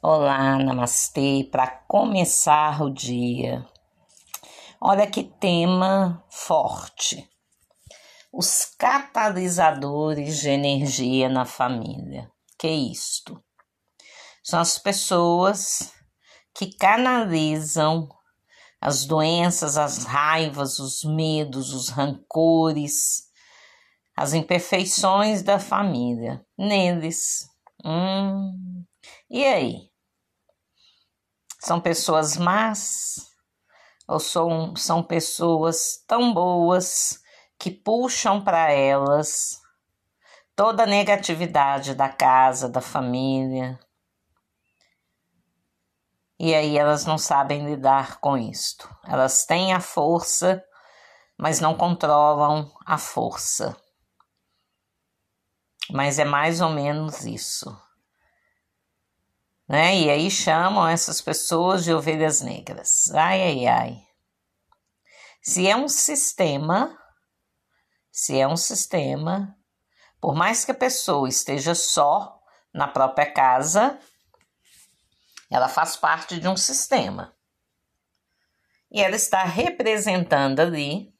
Olá, namastê, para começar o dia. Olha que tema forte. Os catalisadores de energia na família. Que é isto? São as pessoas que canalizam as doenças, as raivas, os medos, os rancores, as imperfeições da família neles. Hum, e aí? São pessoas más ou são, são pessoas tão boas que puxam para elas toda a negatividade da casa, da família? E aí elas não sabem lidar com isto. Elas têm a força, mas não controlam a força. Mas é mais ou menos isso né? E aí chamam essas pessoas de ovelhas negras. Ai, ai, ai. Se é um sistema, se é um sistema, por mais que a pessoa esteja só na própria casa, ela faz parte de um sistema. E ela está representando ali,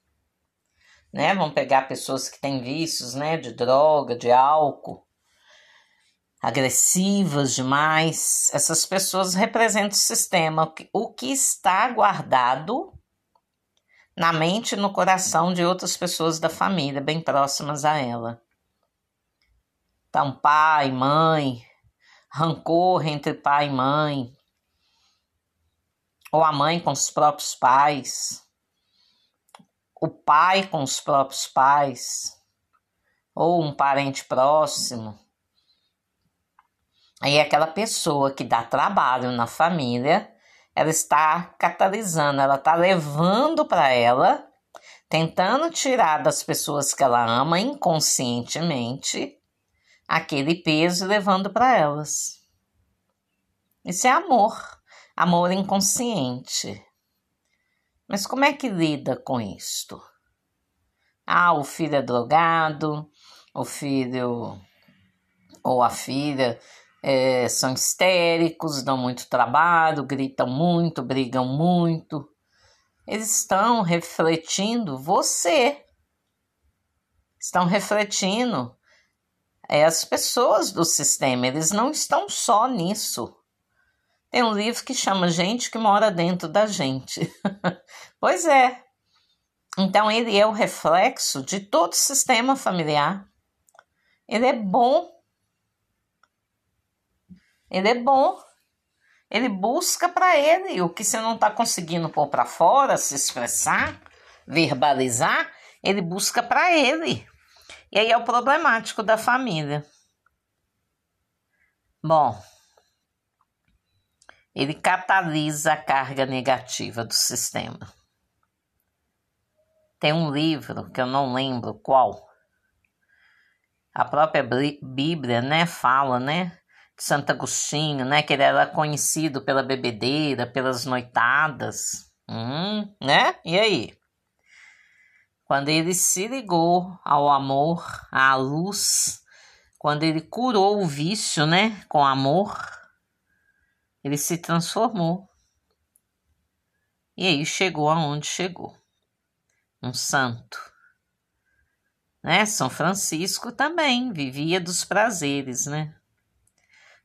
né? Vamos pegar pessoas que têm vícios, né? De droga, de álcool agressivas demais, essas pessoas representam o sistema, o que está guardado na mente e no coração de outras pessoas da família, bem próximas a ela. Então, pai, mãe, rancor entre pai e mãe, ou a mãe com os próprios pais, o pai com os próprios pais, ou um parente próximo Aí aquela pessoa que dá trabalho na família, ela está catalisando, ela está levando para ela, tentando tirar das pessoas que ela ama inconscientemente aquele peso e levando para elas. Isso é amor, amor inconsciente. Mas como é que lida com isto? Ah, o filho é drogado, o filho ou a filha é, são histéricos, dão muito trabalho, gritam muito, brigam muito. Eles estão refletindo você. Estão refletindo é, as pessoas do sistema. Eles não estão só nisso. Tem um livro que chama Gente que Mora Dentro da Gente. pois é. Então, ele é o reflexo de todo o sistema familiar. Ele é bom ele é bom. Ele busca para ele o que você não está conseguindo pôr para fora, se expressar, verbalizar, ele busca para ele. E aí é o problemático da família. Bom, ele catalisa a carga negativa do sistema. Tem um livro que eu não lembro qual. A própria Bíblia, né, fala, né, Santo Agostinho, né? Que ele era conhecido pela bebedeira, pelas noitadas. Hum, né? E aí? Quando ele se ligou ao amor, à luz, quando ele curou o vício, né? Com amor, ele se transformou. E aí chegou aonde chegou. Um santo. Né? São Francisco também vivia dos prazeres, né?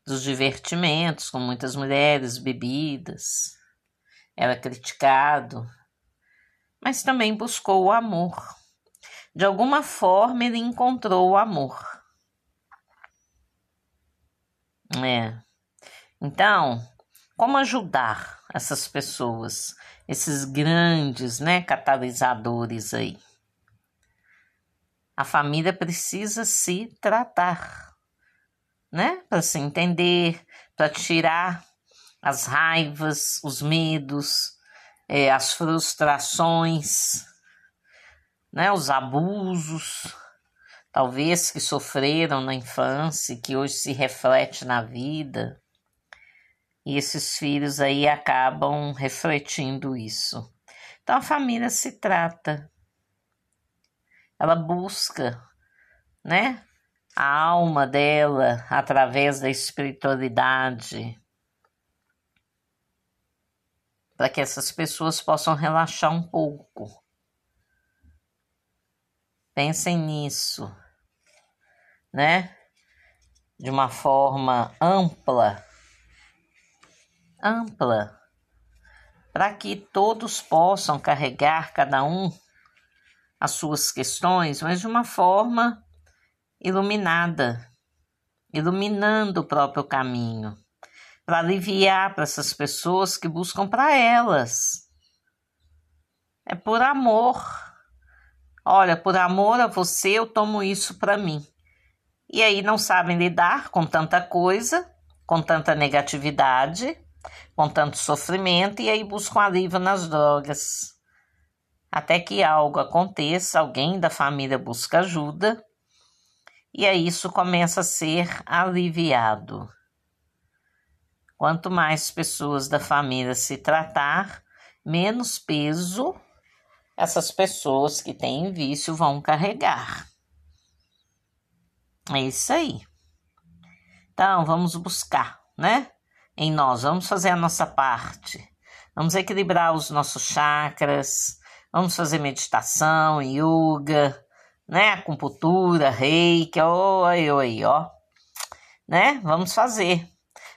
Dos divertimentos com muitas mulheres, bebidas. Era criticado, mas também buscou o amor. De alguma forma ele encontrou o amor. É. Então, como ajudar essas pessoas, esses grandes, né, catalisadores aí? A família precisa se tratar né? Para se entender, para tirar as raivas, os medos, é, as frustrações, né? Os abusos, talvez que sofreram na infância, que hoje se reflete na vida. E esses filhos aí acabam refletindo isso. Então a família se trata, ela busca, né? A alma dela através da espiritualidade, para que essas pessoas possam relaxar um pouco. Pensem nisso, né? De uma forma ampla, ampla, para que todos possam carregar cada um as suas questões, mas de uma forma iluminada, iluminando o próprio caminho, para aliviar para essas pessoas que buscam para elas. É por amor. Olha, por amor a você, eu tomo isso para mim. E aí não sabem lidar com tanta coisa, com tanta negatividade, com tanto sofrimento, e aí buscam alívio nas drogas. Até que algo aconteça, alguém da família busca ajuda e aí isso começa a ser aliviado. Quanto mais pessoas da família se tratar, menos peso essas pessoas que têm vício vão carregar. É isso aí. Então, vamos buscar, né? Em nós, vamos fazer a nossa parte. Vamos equilibrar os nossos chakras, vamos fazer meditação, yoga, né? Acupuntura, reiki, oi, oi, ó. Né? Vamos fazer.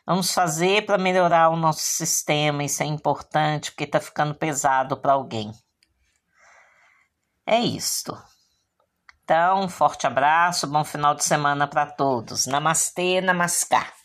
Vamos fazer para melhorar o nosso sistema, isso é importante, porque tá ficando pesado para alguém. É isto. Então, um forte abraço, bom final de semana para todos. Namastê, namaskar.